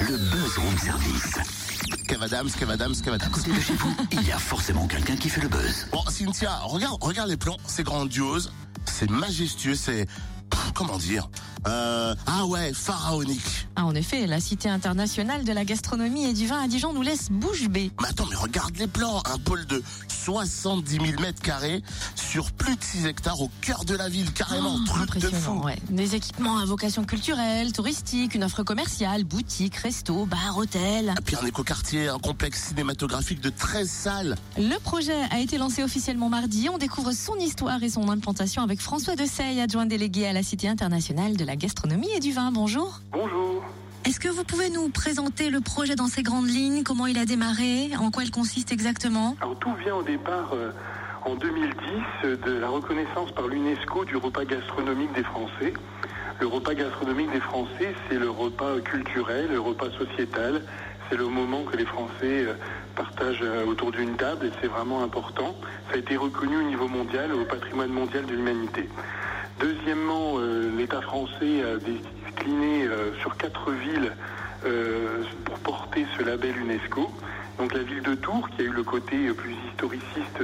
le buzz room service. Kev Adams, Kev Adams, Kev Adams. Côté de chez vous, il y a forcément quelqu'un qui fait le buzz. Bon, Cynthia, regarde, regarde les plans, c'est grandiose, c'est majestueux, c'est... Comment dire euh, Ah ouais, pharaonique. Ah, en effet, la Cité internationale de la gastronomie et du vin à Dijon nous laisse bouche bée. Mais attends, mais regarde les plans, un pôle de 70 000 mètres carrés sur plus de 6 hectares au cœur de la ville, carrément, Oh, truc de impressionnant, fou. ouais. Des équipements à vocation culturelle, touristique, une offre commerciale, boutique, resto, bar, hôtel. Et puis un écoquartier, un complexe cinématographique de 13 salles. Le projet a été lancé officiellement mardi. On découvre son histoire et son implantation avec François Dessay, adjoint délégué à la Cité internationale de la gastronomie et du vin. Bonjour. Bonjour. Est-ce que vous pouvez nous présenter le projet dans ses grandes lignes? Comment il a démarré? En quoi il consiste exactement? Alors tout vient au départ euh, en 2010 euh, de la reconnaissance par l'UNESCO du repas gastronomique des Français. Le repas gastronomique des Français, c'est le repas culturel, le repas sociétal. C'est le moment que les Français euh, partagent euh, autour d'une table et c'est vraiment important. Ça a été reconnu au niveau mondial, au patrimoine mondial de l'humanité. Deuxièmement, l'État français a euh, sur quatre villes euh, pour porter ce label UNESCO. Donc la ville de Tours qui a eu le côté plus historiciste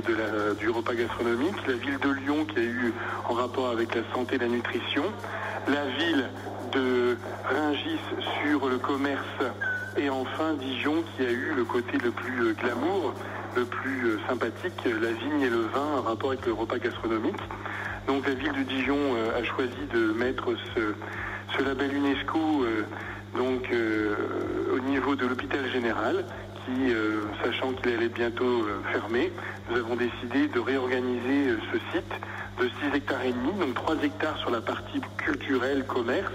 du repas gastronomique, la ville de Lyon qui a eu en rapport avec la santé et la nutrition, la ville de Rungis sur le commerce et enfin Dijon qui a eu le côté le plus euh, glamour, le plus sympathique, la vigne et le vin en rapport avec le repas gastronomique. Donc la ville de Dijon a choisi de mettre ce, ce label UNESCO euh, donc euh, au niveau de l'hôpital général qui, euh, sachant qu'il allait bientôt fermer, nous avons décidé de réorganiser ce site de 6 hectares et demi, donc 3 hectares sur la partie culturelle, commerce,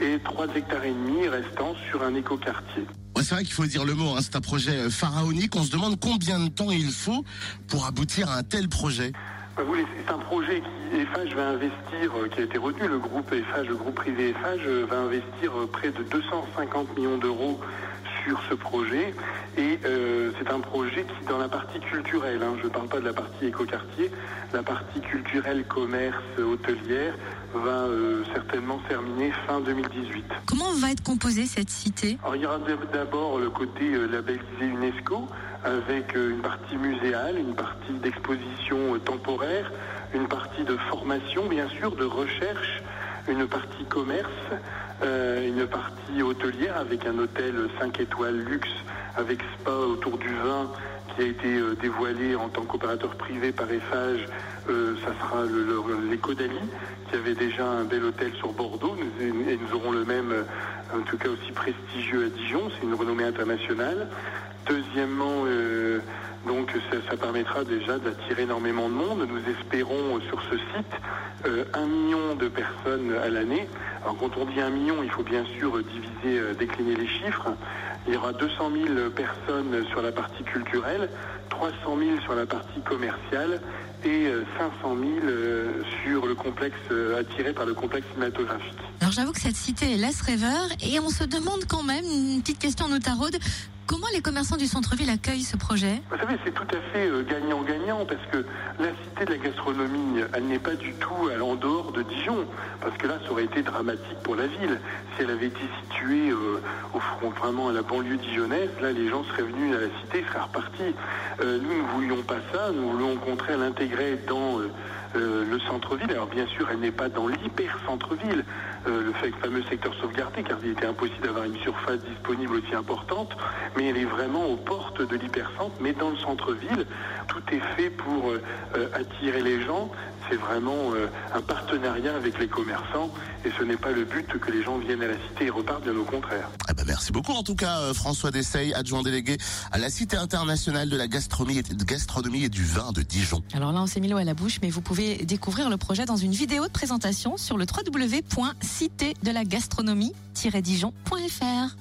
et 3 hectares et demi restant sur un écoquartier. Ouais, c'est vrai qu'il faut dire le mot, hein, c'est un projet pharaonique. On se demande combien de temps il faut pour aboutir à un tel projet. Bah, C'est un projet qui va investir, euh, qui a été retenu, le groupe EFH, le groupe privé EFH euh, va investir euh, près de 250 millions d'euros sur ce projet. Et euh, c'est un projet qui, dans la partie culturelle, hein, je ne parle pas de la partie écoquartier, la partie culturelle, commerce, hôtelière, va euh, certainement terminer fin 2018. Comment va être composée cette cité? Alors, il y aura d'abord le côté euh, labellisé UNESCO avec euh, une partie muséale, une partie d'exposition temporaire, une partie de formation bien sûr, de recherche, une partie commerce, euh, une partie hôtelière avec un hôtel 5 étoiles luxe avec spa autour du vin qui a été euh, dévoilé en tant qu'opérateur privé par Eiffage. Euh, ça sera le- le- l'éco d'Ali qui avait déjà un bel hôtel sur Bordeaux tout cas aussi prestigieux à Dijon. C'est une renommée internationale. Deuxièmement, euh, donc ça, ça permettra déjà d'attirer énormément de monde. Nous espérons euh, sur ce site euh, un million de personnes à l'année. Alors quand on dit un million, il faut bien sûr diviser, décliner les chiffres. Il y aura 200 000 personnes sur la partie culturelle, 300 000 sur la partie commerciale et euh, 500 000 euh, sur le complexe euh, attiré par le complexe cinématographique. Alors j'avoue que cette cité laisse rêveur et on se demande quand même, une petite question nous taraude, comment les commerçants du centre-ville accueillent ce projet Vous savez, c'est tout à fait euh, gagnant-gagnant parce que la cité de la gastronomie, elle n'est pas du tout à l'en dehors de Dijon. Parce que là, ça aurait été dramatique pour la ville. Si elle avait été située euh, au front, vraiment à la banlieue dijonnaise, là, les gens seraient venus à la cité, seraient repartis. Euh, nous ne voulions pas ça. Nous voulons au contraire l'intégrer dans le centre-ville. Alors bien sûr, elle n'est pas dans l'hyper-centre-ville, le fait- fameux secteur sauvegardé, car il était impossible d'avoir une surface disponible aussi importante, mais elle est vraiment aux portes de l'hypercentre, mais dans le centre-ville. Tout est fait pour euh, euh, attirer les gens. C'est vraiment euh, un partenariat avec les commerçants, et ce n'est pas le but que les gens viennent à la cité et repartent, bien au contraire. Eh ben, merci beaucoup en tout cas euh, François Dessay, adjoint délégué à la Cité internationale de la gastronomie et, de gastronomie et du vin de Dijon. Alors là on s'est mis l'eau à la bouche mais vous pouvez découvrir le projet dans une vidéo de présentation sur le www.citédelagastronomie-dijon.fr.